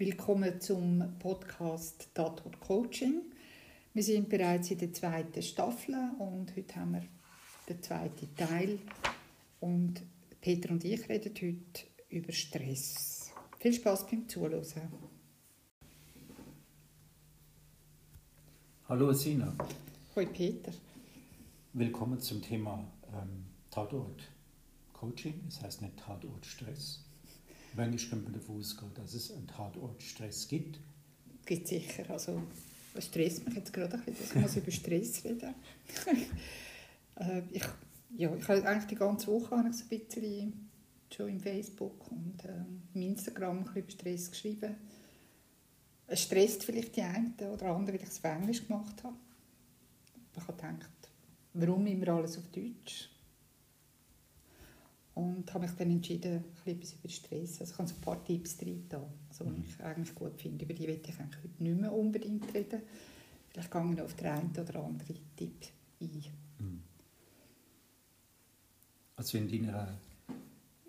Willkommen zum Podcast Tatort Coaching. Wir sind bereits in der zweiten Staffel und heute haben wir den zweiten Teil. Und Peter und ich reden heute über Stress. Viel Spaß beim Zuhören. Hallo Sina. Hallo Peter. Willkommen zum Thema ähm, Tatort Coaching. Es das heißt nicht Tatort Stress. Könnte man davon ausgehen, dass es einen Tatort Stress gibt. Gibt sicher. Also, was stresst mich gerade ein bisschen, dass ich muss über Stress reden äh, ich, ja, ich habe eigentlich die ganze Woche habe ich ein bisschen schon im Facebook und äh, im Instagram ein bisschen über Stress geschrieben. Es stresst vielleicht die einen oder anderen, weil ich es auf Englisch gemacht habe. Ich habe gedacht, warum immer alles auf Deutsch? Und habe mich dann entschieden, etwas über Stress. Also ich habe so ein paar Tipps drin, also, die mhm. ich eigentlich gut finde. Über die werde ich eigentlich heute nicht mehr unbedingt reden. Vielleicht gehe ich auf den einen oder anderen Tipp ein. Mhm. Also in deiner,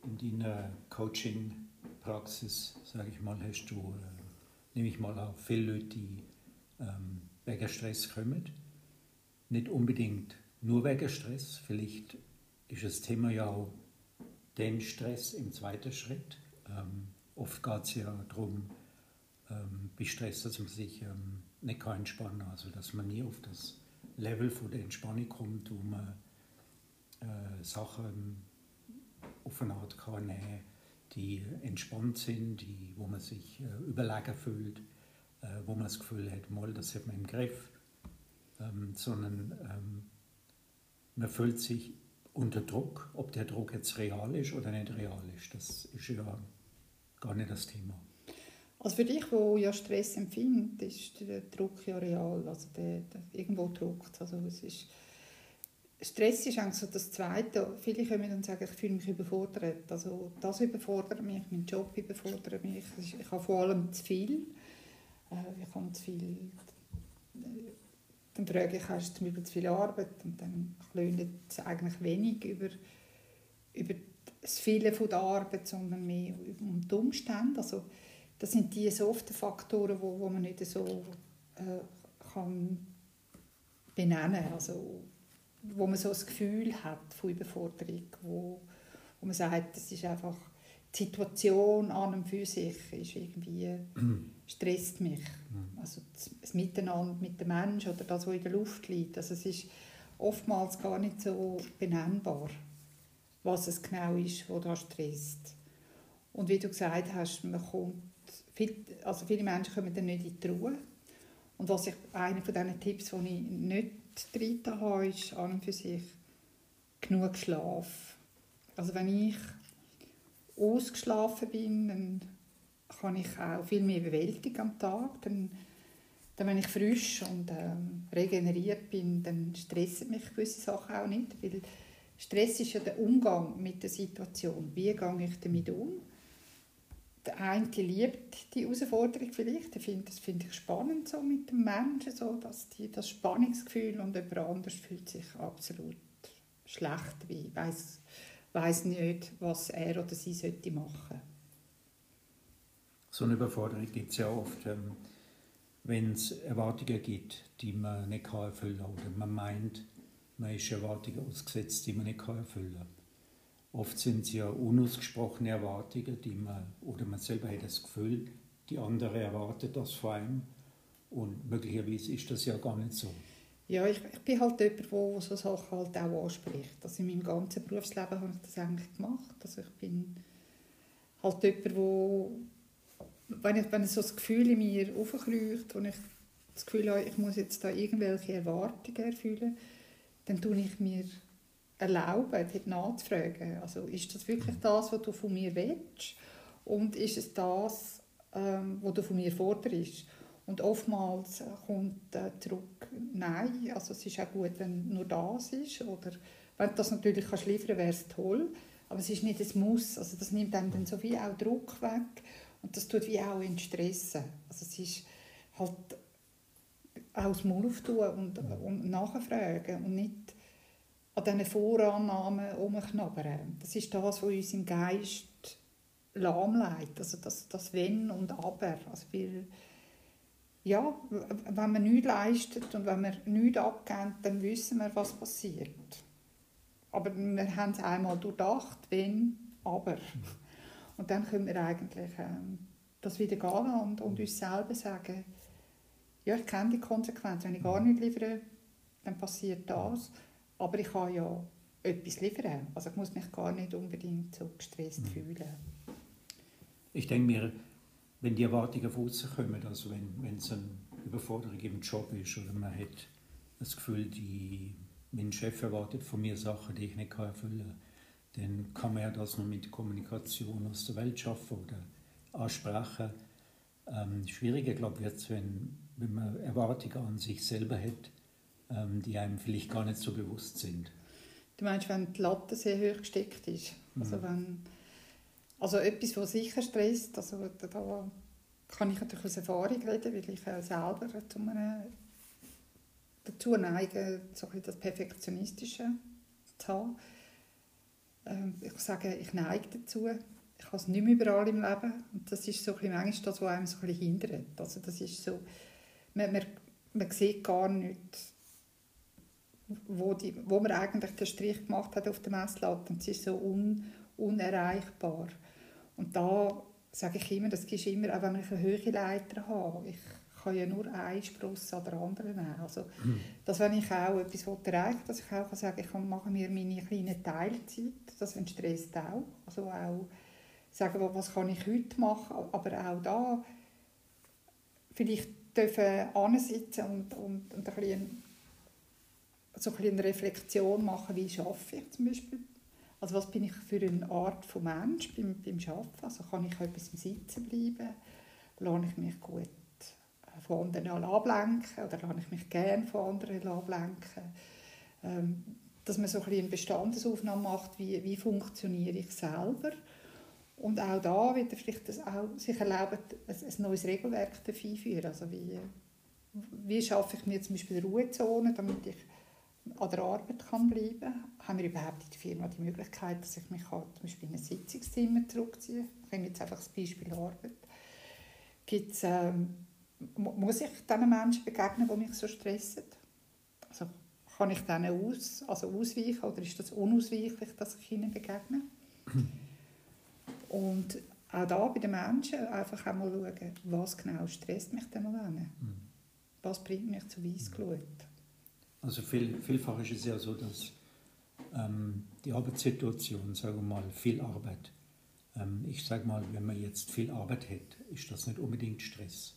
in deiner Coaching-Praxis, sage ich mal, hast du, äh, nehme ich mal auf, viele Leute, die ähm, wegen Stress kommen. Nicht unbedingt nur wegen Stress, vielleicht ist das Thema ja auch den Stress im zweiten Schritt. Ähm, oft geht es ja darum, ähm, bei Stress, dass man sich ähm, nicht kann entspannen kann, also dass man nie auf das Level von der Entspannung kommt, wo man äh, Sachen auf eine Art kann nehmen die entspannt sind, die, wo man sich äh, überlegen fühlt, äh, wo man das Gefühl hat, mal, das hat man im Griff, ähm, sondern ähm, man fühlt sich unter Druck. Ob der Druck jetzt real ist oder nicht real ist, das ist ja gar nicht das Thema. Also für dich, wo ja Stress empfindet, ist der Druck ja real. Also der, der irgendwo druckt. Also es ist Stress ist eigentlich so das Zweite. Viele können dann sagen, ich fühle mich überfordert. Also das überfordert mich, mein Job überfordert mich. Ich habe vor allem zu viel. Äh, ich habe zu viel dann frage ich, hast du zum zu viel Arbeit? Und dann klönt es eigentlich wenig über, über das Viele von der Arbeit, sondern mehr um die Umstände. Also, das sind die soften Faktoren, wo, wo man nicht so äh, kann benennen kann. Also, wo man so das Gefühl hat von Überforderung, wo, wo man sagt, das ist einfach die Situation an und für sich ist irgendwie, stresst mich. Mhm. Also das Miteinander mit dem Menschen oder das, was in der Luft liegt. Also es ist oftmals gar nicht so benennbar, was es genau ist, was da stresst. Und wie du gesagt hast, man kommt, viel, also viele Menschen kommen dann nicht in die Ruhe. Und was ich, einer von diesen Tipps, die ich nicht drin habe, ist an und für sich genug Schlaf. Also wenn ich ausgeschlafen bin, dann kann ich auch viel mehr bewältigen am Tag. Dann, dann wenn ich frisch und ähm, regeneriert bin, dann stressen mich gewisse Sachen auch nicht, weil Stress ist ja der Umgang mit der Situation. Wie gehe ich damit um? Der eine liebt die Herausforderung vielleicht, der findet, das finde ich spannend so mit dem Menschen, so, dass die, das Spannungsgefühl und jemand anders fühlt sich absolut schlecht, wie weiß weiß nicht, was er oder sie sollte machen. So eine Überforderung gibt es ja oft, ähm, wenn es Erwartungen gibt, die man nicht kann erfüllen kann oder man meint, man ist Erwartungen ausgesetzt, die man nicht kann erfüllen kann. Oft sind es ja unausgesprochene Erwartungen, die man, oder man selber hat das Gefühl, die andere erwartet das von einem und möglicherweise ist das ja gar nicht so. Ja, ich, ich bin halt jemand, der so Sachen halt auch anspricht. Also in meinem ganzen Berufsleben habe ich das eigentlich gemacht. Also ich bin halt jemand, wo wenn ich wenn so das Gefühl in mir aufkreucht und ich das Gefühl habe, ich muss jetzt da irgendwelche Erwartungen erfüllen, dann tue ich mir erlauben, dort nachzufragen. Also ist das wirklich mhm. das, was du von mir willst? Und ist es das, ähm, was du von mir forderst? Und oftmals kommt äh, zurück, nein, also es ist auch gut, wenn nur das ist. Oder wenn du das natürlich kannst liefern wäre es toll. Aber es ist nicht ein Muss. Also das nimmt einem dann so viel auch Druck weg. Und das tut wie auch entstressen. Also es ist halt auch das Maul auftun und, und nachfragen und nicht an diesen Vorannahmen rumknabbern. Das ist das, was uns im Geist lahmlegt. Also das, das Wenn und Aber. Also weil, ja, wenn man nichts leistet und wenn man nichts abgibt, dann wissen wir, was passiert. Aber wir haben es einmal durchdacht, wenn, aber. Und dann können wir eigentlich ähm, das wieder gehen und, und uns selber sagen, ja, ich kenne die Konsequenz. Wenn ich gar nicht liefere, dann passiert das. Aber ich kann ja etwas liefern. Also ich muss mich gar nicht unbedingt so gestresst mhm. fühlen. Ich denke mir, wenn die Erwartungen von außen kommen, also wenn, wenn es eine Überforderung im Job ist oder man hat das Gefühl, die, mein Chef erwartet von mir Sachen, die ich nicht erfüllen kann, dann kann man ja das nur mit Kommunikation aus der Welt schaffen oder ansprechen. Ähm, schwieriger, glaube ich, wird es, wenn, wenn man Erwartungen an sich selber hat, ähm, die einem vielleicht gar nicht so bewusst sind. Du meinst, wenn die Latte sehr hoch gesteckt ist? Also mhm. wenn also etwas, was sicher stresst, also da kann ich natürlich aus Erfahrung reden, weil ich selber zu einem, dazu neige, so ein das Perfektionistische zu haben. Ähm, ich sage, ich neige dazu. Ich habe es nicht mehr überall im Leben. Und das ist so ein manchmal das, was einem so ein bisschen hindert. Also das ist so, man, man, man sieht gar nicht, wo, die, wo man eigentlich den Strich gemacht hat auf der Messlatte. Und es ist so un, unerreichbar. Und da sage ich immer, das ist immer, auch wenn ich eine höhere Leiter habe, ich kann ja nur einen Spross an der anderen nehmen. Also, mhm. dass wenn ich auch etwas erreichen dass ich auch sagen kann, ich mache mir meine kleine Teilzeit, das entstresst auch. Also auch sagen, was kann ich heute machen, aber auch da vielleicht dürfen ansitzen und, und, und ein bisschen, so ein bisschen eine Reflexion machen, wie schaffe ich zum Beispiel also was bin ich für eine Art von Mensch beim, beim Arbeiten? Also kann ich etwas im Sitzen bleiben? Lasse ich mich gut äh, von anderen ablenken oder lasse ich mich gerne von anderen ablenken? Ähm, dass man so ein eine Bestandesaufnahme macht, wie, wie funktioniere ich selber? Und auch da wird vielleicht das auch sich erlauben, ein, ein neues Regelwerk dafür einführen. Also wie, wie schaffe ich mir zum Beispiel Ruhezonen, damit ich an der Arbeit kann bleiben kann. Haben wir überhaupt in der Firma die Möglichkeit, dass ich mich zum Beispiel in ein Sitzungszimmer zurückziehe? Ich nehme jetzt einfach das Beispiel Arbeit. Gibt's, ähm, muss ich diesen Menschen begegnen, die mich so stressen? Also, kann ich denen aus, also ausweichen oder ist das unausweichlich, dass ich ihnen begegne? Und auch da bei den Menschen einfach einmal schauen, was genau stresst mich denn an mhm. Was bringt mich zu Weissglut? Also viel, vielfach ist es ja so, dass ähm, die Arbeitssituation, sagen wir mal, viel Arbeit, ähm, ich sage mal, wenn man jetzt viel Arbeit hat, ist das nicht unbedingt Stress.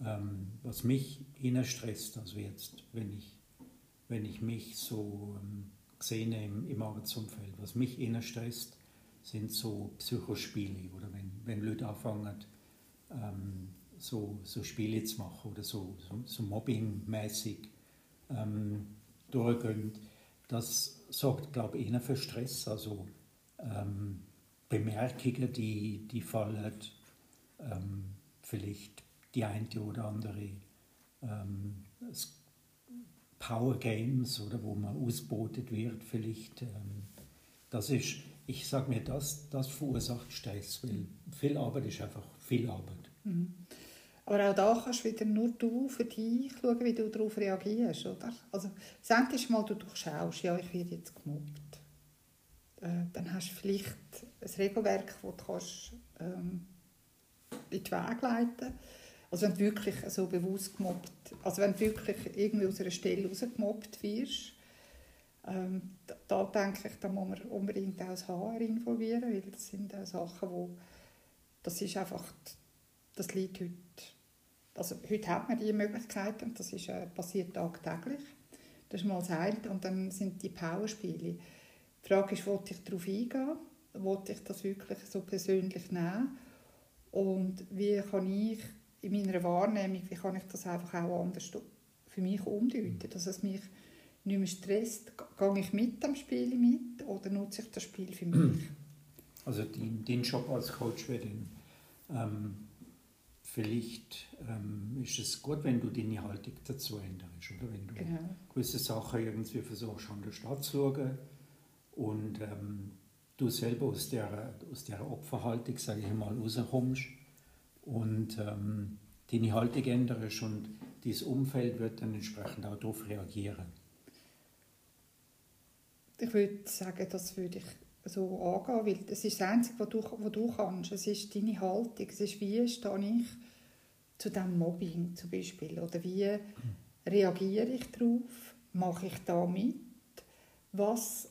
Ähm, was mich eher stresst, also jetzt, wenn ich, wenn ich mich so ähm, sehe im, im Arbeitsumfeld, was mich eher stresst, sind so Psychospiele oder wenn, wenn Leute anfangen, ähm, so, so Spiele zu machen oder so, so, so mobbingmäßig ähm, durchgehen. Das sorgt, glaube ich, eher für Stress. Also ähm, Bemerkungen, die, die fallen, ähm, vielleicht die eine oder andere ähm, Power Games oder wo man ausbotet wird, vielleicht. Ähm, das ist, ich sage mir, das, das verursacht Stress, weil viel Arbeit ist einfach viel Arbeit. Mhm. Aber auch da kannst wieder nur du für dich schauen, wie du darauf reagierst. Oder? Also, das erste Mal, du durchschaust, ja, ich werde jetzt gemobbt. Äh, dann hast du vielleicht ein Regelwerk, das du kannst, ähm, in die Wege leiten Also wenn du wirklich so bewusst gemobbt, also wenn du wirklich irgendwie aus einer Stelle rausgemobbt wirst, ähm, da, da, denke ich, da muss man unbedingt auch das HR involvieren, weil das sind auch Sachen, wo das ist einfach, das liegt heute also heute hat man diese Möglichkeit und das ist, äh, passiert tagtäglich. Das ist mal das eine. Und dann sind die Powerspiele. Die Frage ist, wollte ich darauf eingehen? Wollte ich das wirklich so persönlich nehmen? Und wie kann ich in meiner Wahrnehmung, wie kann ich das einfach auch anders für mich umdeuten, dass es mich nicht mehr stresst? Gehe ich mit am Spiel mit oder nutze ich das Spiel für mich? Also dein, Job als Coach wäre ähm, vielleicht ähm, ist es gut, wenn du deine Haltung dazu änderst, oder wenn du genau. gewisse Sachen irgendwie versuchst, anders anzuschauen und ähm, du selber aus der, aus der Opferhaltung, sage ich mal, rauskommst und ähm, deine Haltung änderst und dieses Umfeld wird dann entsprechend auch darauf reagieren. Ich würde sagen, das würde ich so angehen, weil das ist das Einzige, was du, was du kannst. Es ist deine Haltung, es ist, wie stehe ich zu diesem Mobbing zum Beispiel oder wie reagiere ich darauf, mache ich da mit, was,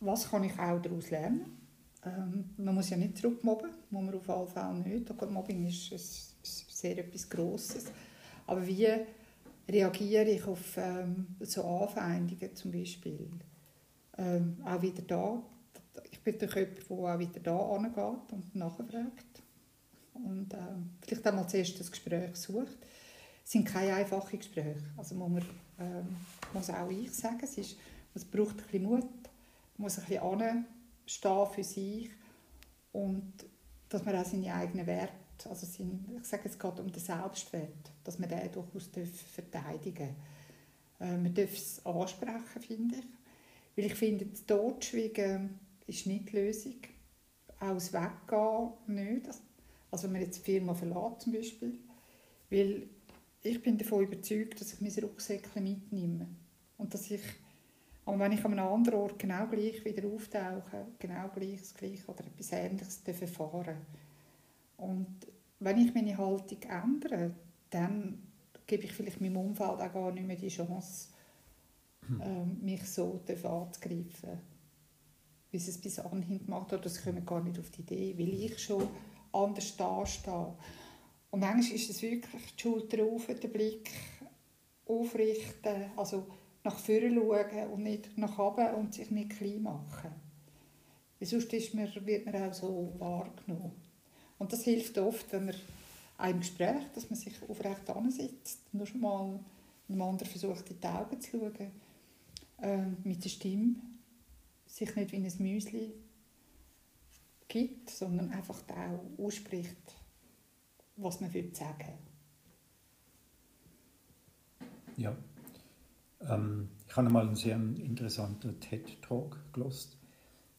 was kann ich auch daraus lernen. Ähm, man muss ja nicht zurückmobben, muss man auf jeden Fall nicht. Mobbing ist, ist, ist sehr etwas Grosses. Aber wie reagiere ich auf ähm, so Anfeindungen zum Beispiel? Ähm, auch wieder da. Ich bin durch jemand, der auch wieder da angeht und nachfragt. Und äh, vielleicht einmal zuerst das Gespräch sucht. Es sind keine einfachen Gespräche. Also muss, man, äh, muss auch ich sagen, es, ist, es braucht ein bisschen Mut. Man muss ein bisschen anstehen für sich und dass man auch seine eigenen Werte, also sein, ich sage, es geht um den Selbstwert, dass man den durchaus verteidigen darf. Äh, man darf es ansprechen, finde ich. Weil ich finde, das Totschweigen ist nicht die Lösung. Auch das Weggehen nicht. Also wenn man jetzt die Firma verlässt zum Beispiel. Weil ich bin davon überzeugt, dass ich mein Rucksäckchen mitnehme. Und dass ich, aber wenn ich an einem anderen Ort genau gleich wieder auftauche, genau gleich das Gleiche oder etwas Ähnliches erfahren Und wenn ich meine Haltung ändere, dann gebe ich vielleicht meinem Umfeld auch gar nicht mehr die Chance, ähm, mich so anzugreifen, wie sie es bis anhin gemacht hat. Das kommen gar nicht auf die Idee, weil ich schon anders dastehe. Und manchmal ist es wirklich die Schulter auf, den Blick aufrichten, also nach vorne schauen und nicht nach oben und sich nicht klein machen. Weil sonst ist man, wird man auch so wahrgenommen. Und das hilft oft, wenn man einem Gespräch, dass man sich aufrecht ansitzt, nur schon mal einem anderen versucht, in die Augen zu schauen äh, mit der Stimme sich nicht wie ein Müsli gibt, sondern einfach auch ausspricht, was man will sagen Ja. Ähm, ich habe mal einen sehr interessanten TED-Talk gelost.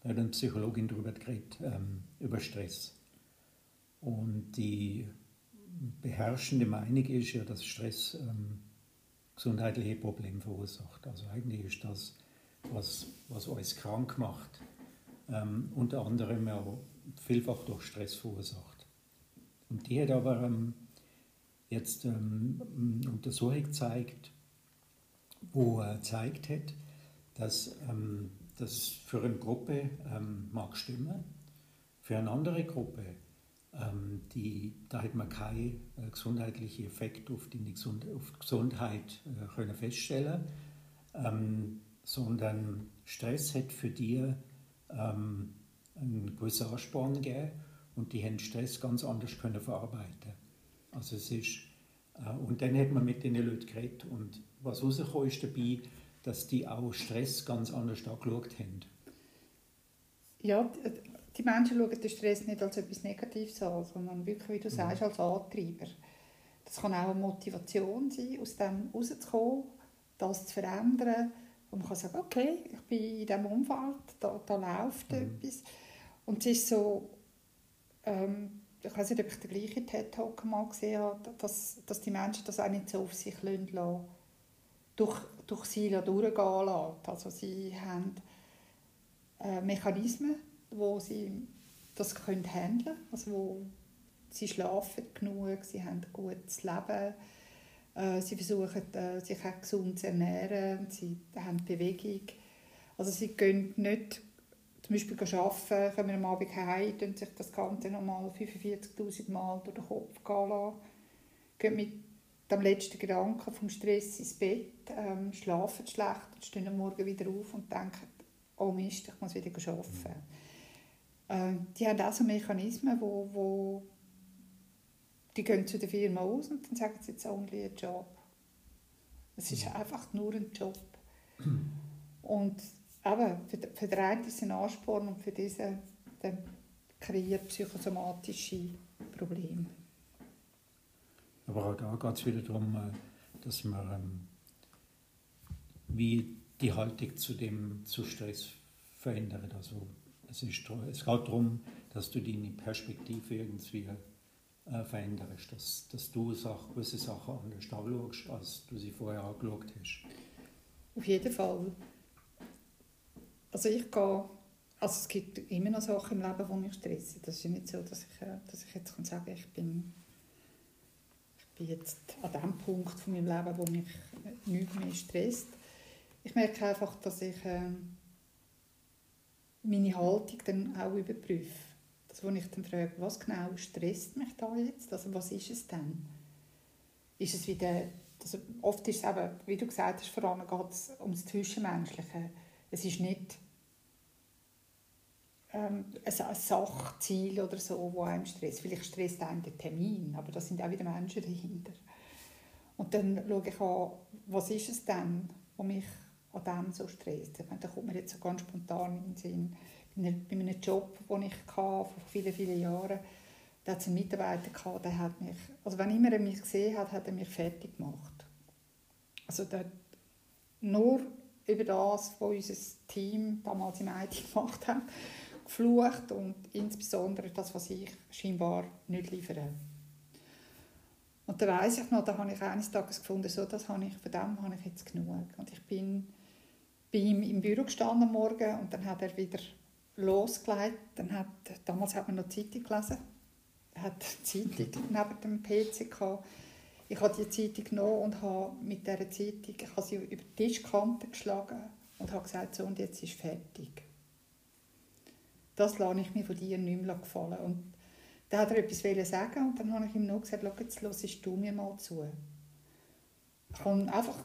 Da hat eine Psychologin darüber geredet, ähm, über Stress. Und die beherrschende Meinung ist ja, dass Stress ähm, gesundheitliche Probleme verursacht. Also eigentlich ist das, was, was uns krank macht, ähm, unter anderem auch vielfach durch Stress verursacht. Und die hat aber ähm, jetzt ähm, eine Untersuchung gezeigt, wo er gezeigt hat, dass ähm, das für eine Gruppe ähm, mag stimmen, für eine andere Gruppe ähm, die, da hat man keinen äh, gesundheitlichen Effekt auf die, auf die Gesundheit äh, können feststellen. Ähm, sondern Stress hat für die ähm, einen gewissen Ansporn gegeben und die haben Stress ganz anders können verarbeiten also es ist äh, und dann hat man mit den Leuten geredet und was rausgekommen ist dabei, dass die auch Stress ganz anders angeschaut haben. Ja, die Menschen schauen den Stress nicht als etwas Negatives an, sondern wirklich, wie du mhm. sagst, als Antreiber. Das kann auch eine Motivation sein, aus dem rauszukommen, das zu verändern. Und man kann sagen, okay, ich bin in diesem Umfeld, da, da läuft mhm. etwas. Und es ist so, ähm, ich weiß nicht, ob ich den gleichen TED-Talk mal gesehen habe, dass, dass die Menschen das auch nicht so auf sich lassen, durch, durch sie durchgehen lassen. Also sie haben äh, Mechanismen, wo sie das können handeln also wo sie schlafen genug, sie haben ein gutes Leben, sie versuchen äh, sich auch gesund zu ernähren, sie haben Bewegung. Also sie gehen nicht zum Beispiel arbeiten, kommen am Abend heim, und sich das Ganze nochmal 45'000 Mal durch den Kopf gehen lassen, gehen mit dem letzten Gedanken vom Stress ins Bett, ähm, schlafen schlecht und stehen am Morgen wieder auf und denken, oh Mist, ich muss wieder arbeiten. Äh, die haben auch so Mechanismen, wo, wo die gehen zu der Firma aus und dann sagen sie, it's only a job. Es ist einfach nur ein Job. Und eben, für, für den einen ist es ein Ansporn und für diesen dann kreiert psychosomatische Probleme. Aber auch da geht es wieder darum, äh, dass man ähm, wie die Haltung zu dem zu Stress verändert. Also Es, ist, es geht darum, dass du deine Perspektive irgendwie äh, veränderst, dass, dass du Sachen, gewisse Sachen anders anschaust, als du sie vorher angeschaut hast. Auf jeden Fall. Also ich gehe, also es gibt immer noch Sachen im Leben, die mich stressen. Das ist nicht so, dass ich, äh, dass ich jetzt kann sagen ich bin, ich bin jetzt an dem Punkt von meinem Leben, wo mich nichts mehr stresst. Ich merke einfach, dass ich äh, meine Haltung dann auch überprüfe. Das, wo ich dann frage, was genau stresst mich da jetzt? Also was ist es denn? Ist es wieder, also oft ist es eben, wie du gesagt hast, vor allem geht es ums Zwischenmenschliche. Es ist nicht ähm, ein Sachziel oder so, wo einem stresst. Vielleicht stresst einem der Termin, aber da sind auch wieder Menschen dahinter. Und dann schaue ich an, was ist es denn, was mich an dem so stresst. Da kommt mir jetzt so ganz spontan in den Sinn, bei einem Job, den ich hatte, vor vielen, vielen Jahren, da hat es einen Mitarbeiter gehabt, der hat mich, also wenn immer er mich gesehen hat, hat er mich fertig gemacht. Also der, nur über das, was unser Team damals im IT gemacht hat, geflucht und insbesondere das, was ich scheinbar nicht liefere. Und da weiß ich noch, da habe ich eines Tages gefunden, so, das habe ich, von dem habe ich jetzt genug. Und ich bin bei ihm im Büro gestanden am Morgen und dann hat er wieder losgelegt. Dann hat, damals hat man noch Zeitung gelesen. Er hat die Zeitung neben dem PC gehabt. Ich habe die Zeitung genommen und habe mit dieser Zeitung ich habe sie über die Tischkante geschlagen und habe gesagt, so und jetzt ist fertig das lasse ich mir von dir nicht mehr gefallen. Und dann hat er etwas sagen und dann habe ich ihm noch gesagt, jetzt hörst du mir mal zu. Ich kann einfach,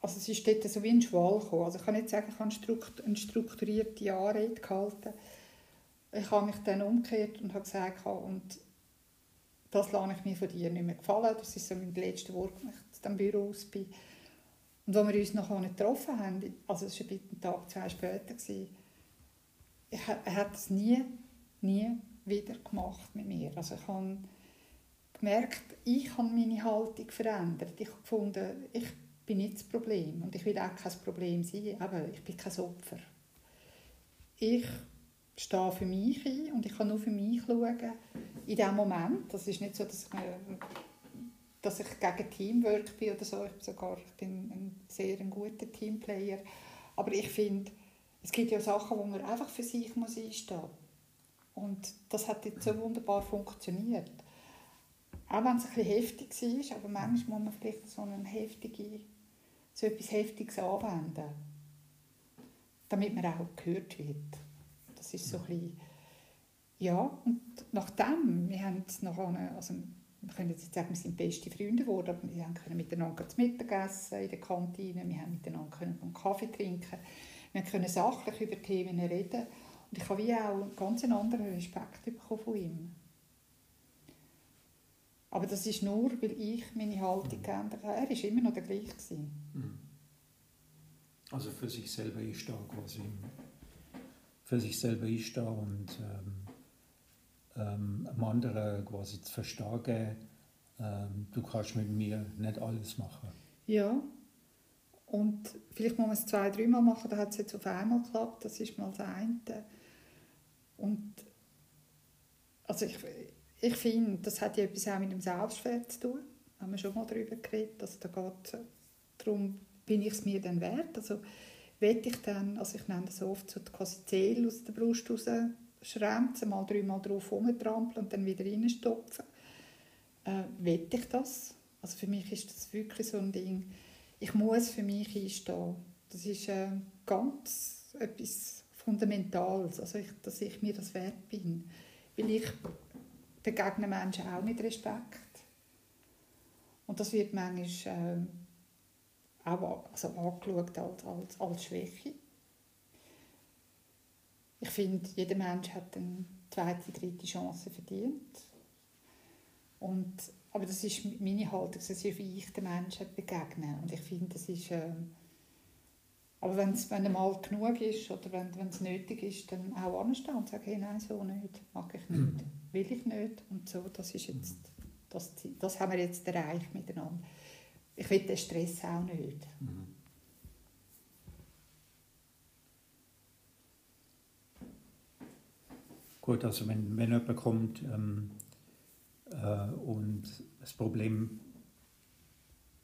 also es ist dort so wie ein Schwall gekommen. Also ich kann nicht sagen, ich habe eine strukturierte Anrede gehalten. Ich habe mich dann umgekehrt und habe gesagt, und das lasse ich mir von dir nicht mehr gefallen. Das ist so mein letzter Wort, als ich dem Büro aus bin. Und als wir uns noch getroffen haben, also es war ein Tag, zwei später, gewesen, ich, er hat es nie, nie wieder gemacht mit mir. Also ich habe gemerkt, ich habe meine Haltung verändert. Ich habe gefunden, ich bin nicht das Problem und ich will auch kein Problem sein, aber ich bin kein Opfer. Ich stehe für mich ein und ich kann nur für mich schauen. In diesem Moment, das ist nicht so, dass ich, dass ich gegen Teamwork bin oder so, ich bin sogar ich bin ein sehr ein guter Teamplayer, aber ich finde, es gibt ja Sachen, wo man einfach für sich muss einstehen muss. Und das hat jetzt so wunderbar funktioniert. Auch wenn es ein bisschen heftig war, aber manchmal muss man vielleicht so, eine heftige, so etwas Heftiges anwenden, damit man auch gehört wird. Das ist so ein bisschen, ja, und nachdem, wir haben es nachher, also wir können jetzt sagen, wir sind beste Freunde geworden, aber wir können miteinander zu Mittag essen in der Kantine, wir haben miteinander einen Kaffee trinken wir können sachlich über Themen reden und ich habe wie auch einen ganz anderen Respekt bekommen von ihm. Aber das ist nur, weil ich meine Haltung geändert habe. Er war immer noch der gleiche. Mhm. Also für sich selber einstehen quasi. Für sich selber einstehen und ähm, ähm, einem anderen quasi zu verstehen, ähm, du kannst mit mir nicht alles machen. Ja, und vielleicht muss man es zwei, dreimal machen, dann hat es jetzt auf einmal geklappt. Das ist mal das eine. Und also ich, ich finde, das hat ja etwas auch mit dem Selbstwert zu tun. Da haben wir schon mal darüber geredet. Also da geht es darum, bin ich es mir denn wert? Also will ich dann, also ich nenne das oft so quasi Zähl aus der Brust raus, schrämzen, mal dreimal drauf rumtrampeln und dann wieder reinstopfen. Äh, will ich das? Also für mich ist das wirklich so ein Ding, ich muss für mich einstehen. Das ist äh, ganz etwas Fundamentales, also ich, dass ich mir das wert bin. Weil ich begegne Menschen auch mit Respekt. Und das wird manchmal äh, auch also angeschaut als, als, als Schwäche. Ich finde, jeder Mensch hat eine zweite, dritte Chance verdient. Und aber das ist meine Haltung, ist, wie ich den Menschen begegne. Und ich finde, das ist... Äh, aber wenn's, wenn es mal genug ist oder wenn es nötig ist, dann auch anstehen und sagen, hey, nein, so nicht, mag ich nicht, mhm. will ich nicht. Und so, das ist jetzt... Das, das haben wir jetzt erreicht miteinander. Ich will den Stress auch nicht. Mhm. Gut, also wenn, wenn jemand kommt ähm, äh, und das Problem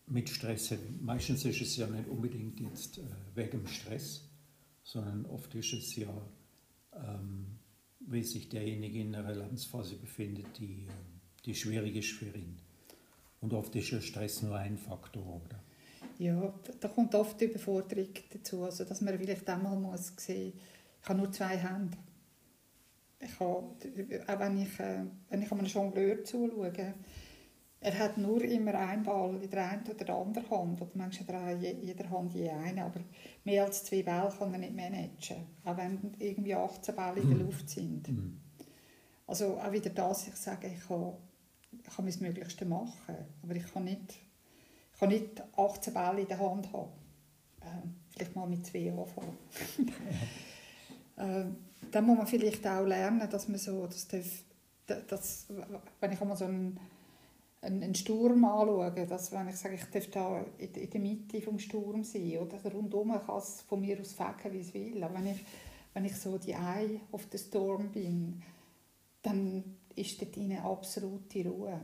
mit Stress meistens ist es ja nicht unbedingt jetzt äh, wegen Stress, sondern oft ist es ja, ähm, wie sich derjenige in einer Lebensphase befindet, die, äh, die schwierig ist für ihn. Und oft ist der Stress nur ein Faktor, oder? Ja, da kommt oft die Überforderung dazu, also dass man vielleicht einmal muss sehen, ich habe nur zwei Hände. Ich habe, auch wenn ich, äh, wenn ich einem Jongleur zuschaue, er hat nur immer einen Ball in der einen oder der anderen Hand, oder manchmal in jeder Hand je einen, aber mehr als zwei Bälle kann er nicht managen, auch wenn irgendwie 18 Bälle in der mhm. Luft sind. Mhm. Also auch wieder das, ich sage, ich kann, ich kann mein Möglichste machen, aber ich kann nicht, ich kann nicht 18 Bälle in der Hand haben. Äh, vielleicht mal mit zwei anfangen. äh, dann muss man vielleicht auch lernen, dass man so, das darf, das, wenn ich einmal so einen, einen Sturm anschaue, dass wenn ich sage, ich darf da in der Mitte vom Sturm sein oder rundum kann es von mir aus fegen, wie es will, aber wenn ich, wenn ich so die Eye of the Storm bin, dann ist dort eine absolute Ruhe.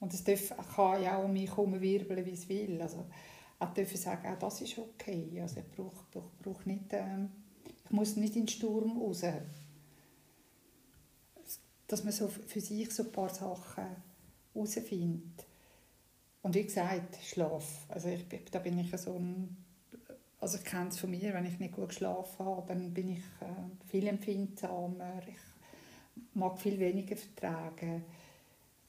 Und es darf, kann ja auch um mich herum wirbeln, wie es will. Also, ich darf sagen, auch das ist okay. Also ich brauche, brauche, brauche nicht... Ähm, ich muss nicht in den Sturm raus. Dass man so für sich so ein paar Sachen herausfindet. Und wie gesagt, Schlaf. Also ich, da bin ich so ein... Also ich kenne es von mir, wenn ich nicht gut geschlafen habe, dann bin ich äh, viel empfindsamer. Ich mag viel weniger vertragen.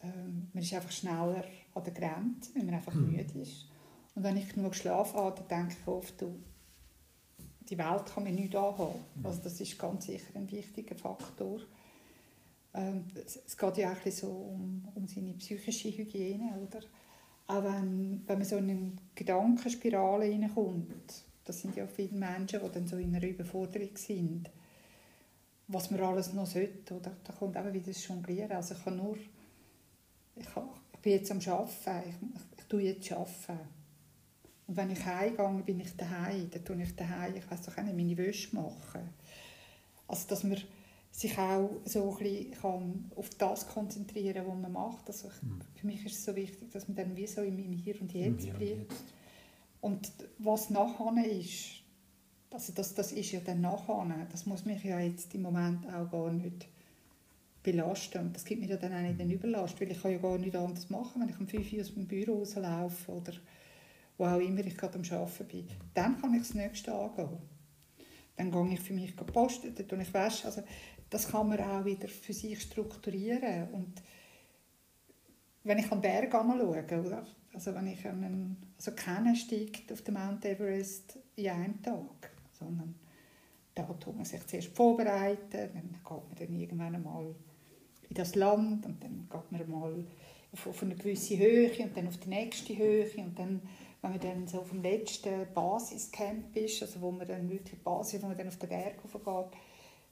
Ähm, man ist einfach schneller an der Grenze, wenn man einfach mhm. müde ist. Und wenn ich genug geschlafen habe, dann denke ich oft, du, die Welt kann mir nicht anhaben. Mhm. Also das ist ganz sicher ein wichtiger Faktor. Ähm, es geht ja auch so um, um seine psychische Hygiene, oder? Auch wenn, wenn man so in eine Gedankenspirale hineinkommt, das sind ja viele Menschen, die dann so in einer Überforderung sind, was man alles noch sollte, oder? Da kommt eben wieder das Jonglieren. Also ich kann nur, ich, ich bin jetzt am Arbeiten, ich, ich, ich tue jetzt Arbeiten und wenn ich heimgehe, bin ich daheim. Dann tue ich daheim, ich weiß doch auch nicht, meine Wäsche machen. Also, dass man sich auch so ein bisschen kann auf das konzentrieren kann, was man macht. Also ich, mhm. Für mich ist es so wichtig, dass man dann wie so im, Hier und Jetzt bleibt. Und, und was nachher ist, also das, das ist ja dann nachher, das muss mich ja jetzt im Moment auch gar nicht belasten. Und das gibt mir ja dann auch nicht den Überlast, weil ich kann ja gar nicht anders machen, wenn ich um 5 Uhr aus dem Büro rauslaufe oder wo auch immer ich gerade am Arbeiten bin. Dann kann ich das nächste angehen. Dann gehe ich für mich posten, dann tue ich Wäsche. Also, das kann man auch wieder für sich strukturieren. Und wenn ich am Berg anschaue, oder? Also wenn ich einen, also keiner steigt auf den Mount Everest in einem Tag, sondern da tut man sich zuerst vorbereiten, dann geht man dann irgendwann einmal in das Land und dann geht man mal auf, auf eine gewisse Höhe und dann auf die nächste Höhe und dann wenn man dann so auf dem letzten Basiscamp ist, also wo man dann wirklich Basis, wo man dann auf den Berg hochgeht,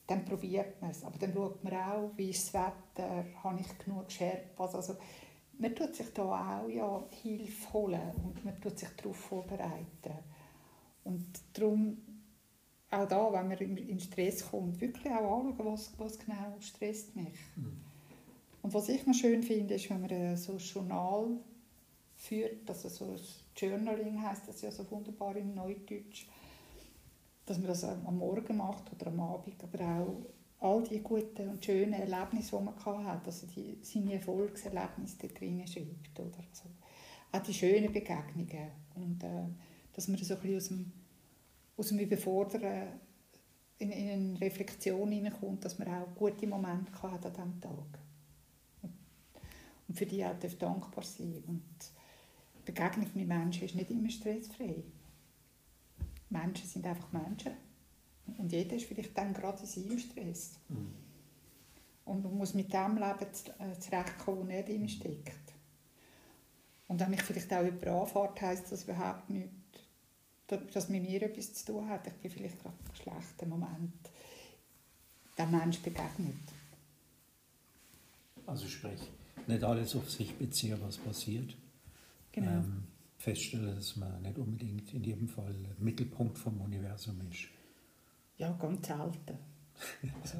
dann probiert man es. Aber dann schaut man auch, wie ist das Wetter, habe ich genug Scherp. Also, also man tut sich da auch ja, Hilfe holen und man tut sich darauf vorbereiten. Und darum auch da, wenn man in Stress kommt, wirklich auch anschauen, was, was genau stresst mich. Mhm. Und was ich noch schön finde, ist, wenn man so ein Journal führt, also so ein Journaling heißt das ja so wunderbar im Neudeutsch, dass man das am Morgen macht oder am Abend, aber auch all die guten und schönen Erlebnisse, die man hat, also die, seine Erfolgserlebnisse da drin schreibt. Oder? Also auch die schönen Begegnungen. Und äh, dass man so ein bisschen aus dem, aus dem Überfordern in, in eine Reflexion hineinkommt, dass man auch gute Momente hat an diesem Tag. Und, und für die auch dankbar sein und Begegnung mit Menschen ist nicht immer stressfrei. Menschen sind einfach Menschen. Und jeder ist vielleicht dann gerade in seinem Stress. Mhm. Und man muss mit dem Leben äh, zurechtkommen, das nicht drin steckt. Und wenn mich vielleicht auch jemand anfährt, heisst das überhaupt nicht, dass mit mir etwas zu tun hat. Ich bin vielleicht gerade im schlechten Moment der Mensch begegnet. Also sprich, nicht alles auf sich beziehen, was passiert, genau. ähm, feststellen, dass man nicht unbedingt in jedem Fall Mittelpunkt vom Universum ist. Ja, ganz selten. Also,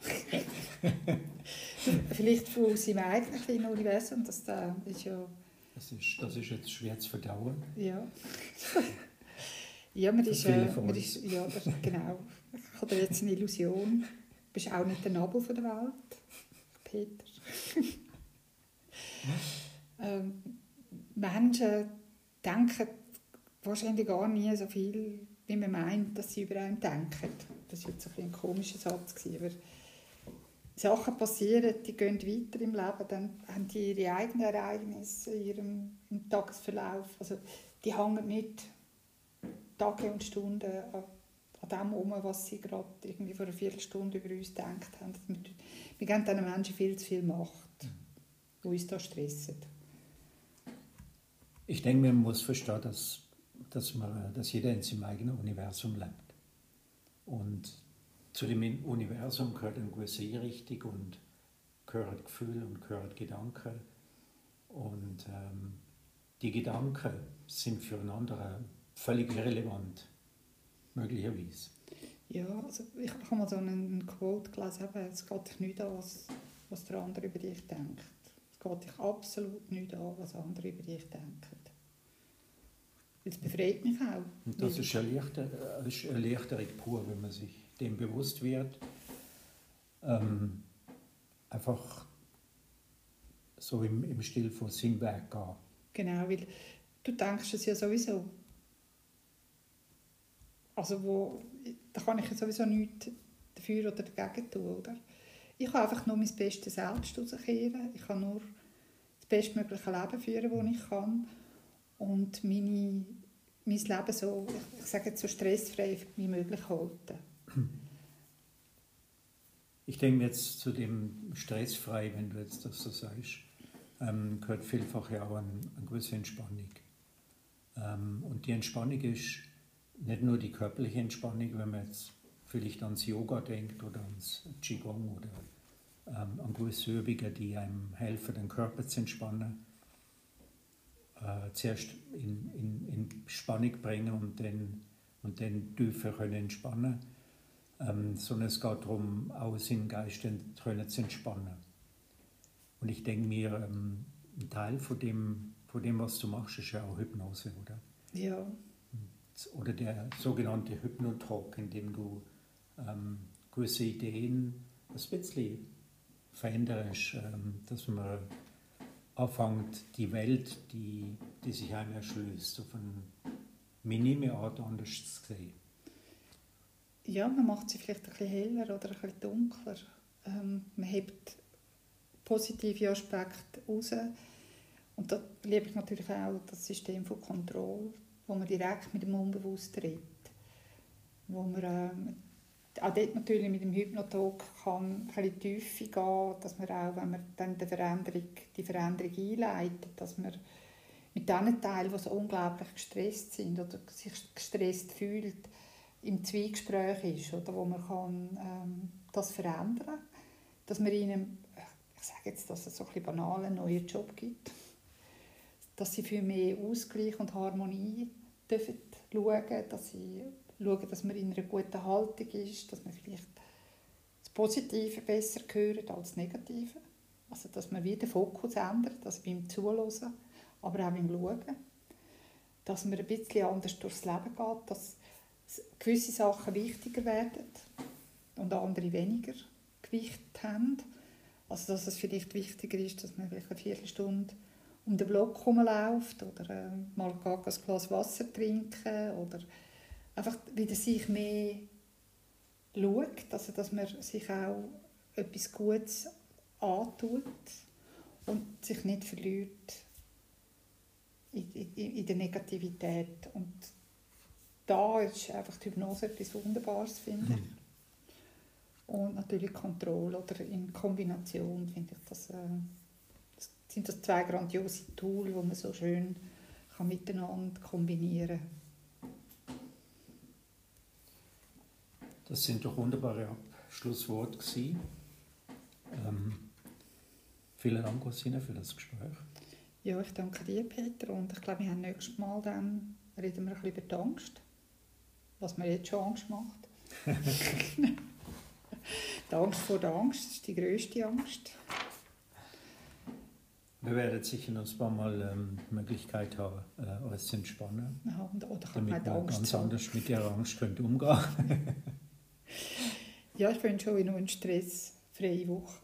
Vielleicht von seinem eigenen kleinen Universum, das da ist ja... Das ist, das ist jetzt schwer zu verdauen. Ja. ja, man ist, äh, man ist... Ja, das, genau. Ich habe jetzt eine Illusion. Du bist auch nicht der Nabel der Welt, Peter. ähm, Menschen denken wahrscheinlich gar nie so viel, wie man meint, dass sie über einen denken. Das war jetzt ein, ein komischer Satz. Aber Sachen passieren, die gehen weiter im Leben, dann haben die ihre eigenen Ereignisse in ihrem im Tagesverlauf. Also die hängen nicht Tage und Stunden an, an dem um, was sie gerade irgendwie vor einer Viertelstunde über uns gedacht haben. Wir, wir geben diesen Menschen viel zu viel Macht, die uns da stressen. Ich denke, man muss verstehen, dass, dass, man, dass jeder in seinem eigenen Universum lebt. Und zu dem Universum gehört eine gewisse Richtung und gehört Gefühl und gehört Gedanken. Und ähm, die Gedanken sind für einen anderen völlig irrelevant, möglicherweise. Ja, also ich habe mal so einen Quote gelesen, es geht nicht an, was, was der andere über dich denkt. Es geht dich absolut nicht an, was andere über dich denken. Das befreit mich auch. Und das ist eine, ist Erleichterung pur, wenn man sich dem bewusst wird. Ähm, einfach so im, im Stil von Sinnberg gehen. Genau, weil du denkst es ja sowieso. Also wo, da kann ich ja sowieso nichts dafür oder dagegen tun, oder? Ich kann einfach nur mein bestes Selbst rauskehren. Ich kann nur das bestmögliche Leben führen, das ich kann und meine, mein Leben so, ich sage so stressfrei wie möglich halten. Ich denke jetzt zu dem stressfrei, wenn du jetzt das so sagst, ähm, gehört vielfach ja auch eine, eine gewisse Entspannung. Ähm, und die Entspannung ist nicht nur die körperliche Entspannung, wenn man jetzt vielleicht ans Yoga denkt oder ans Qigong oder ähm, an gewisse Übungen, die einem helfen, den Körper zu entspannen, äh, zuerst in, in, in Spannung bringen und dann, und dann tiefer können entspannen ähm, sondern es geht darum, auch seinen Geist können zu entspannen. Und ich denke mir, ähm, ein Teil von dem, von dem, was du machst, ist ja auch Hypnose, oder? Ja. Oder der sogenannte Hypnotalk, in dem du ähm, gewisse Ideen ein bisschen veränderst, ähm, dass man anfängt, die Welt, die, die sich einem erschließt, auf eine minime Art anders zu sehen. Ja, man macht sie vielleicht ein bisschen heller oder ein bisschen dunkler. Ähm, man hebt positive Aspekte raus. Und da liebe ich natürlich auch das System von Kontrolle, wo man direkt mit dem Unbewusst redet. Wo man ähm, auch dort natürlich mit dem Hypnotalk kann ein bisschen Tiefe gehen, dass man auch, wenn man dann die Veränderung, die Veränderung einleitet, dass man mit den Teilen, die so unglaublich gestresst sind oder sich gestresst fühlt, im Zwiegespräch ist, oder, wo man kann, ähm, das verändern. Kann, dass man ihnen, ich sage jetzt, dass es so ein banal einen neuen Job gibt, dass sie für mehr Ausgleich und Harmonie dürfen schauen, dass sie schauen, dass man in einer guten Haltung ist, dass man vielleicht das Positive besser hört als das Negative. Also, dass man wieder den Fokus ändert, also beim Zuhören, aber auch beim Schauen. Dass man ein bisschen anders durchs Leben geht, dass gewisse Sachen wichtiger werden und andere weniger Gewicht haben. Also, dass es vielleicht wichtiger ist, dass man vielleicht eine Viertelstunde um den Block herumläuft oder äh, mal ein Glas Wasser trinken oder einfach wieder sich mehr schaut, also dass man sich auch etwas Gutes antut und sich nicht verliert in, in, in der Negativität. Und da ist einfach die Hypnose etwas Wunderbares, finde ich. Mhm. Und natürlich Kontrolle oder in Kombination finde ich das, äh, das sind das zwei grandiose Tools, die man so schön kann miteinander kombinieren kann. Das sind doch wunderbare Abschlussworte Ähm, vielen Dank, Rosina, für das Gespräch. Ja, ich danke dir, Peter. Und ich glaube, wir haben nächstes Mal dann reden wir ein bisschen über die Angst, was mir jetzt schon Angst macht. Die Angst vor der Angst das ist die grösste Angst. Wir werden sicher noch ein paar Mal ähm, die Möglichkeit haben, äh, uns zu entspannen. Ja, und- oder kann man Damit man ganz anders mit der Angst könnt umgehen Ja, ich wünsche euch noch eine stressfreie Woche.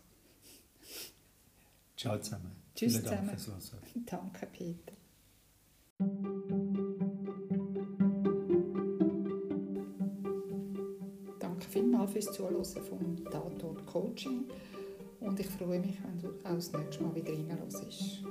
Ciao zusammen. Tschüss Vielen Dank zusammen. fürs Hören. Danke, Peter. Danke vielmals fürs Zuhören vom Tatort Coaching und ich freue mich, wenn du auch das nächste Mal wieder reinhörst.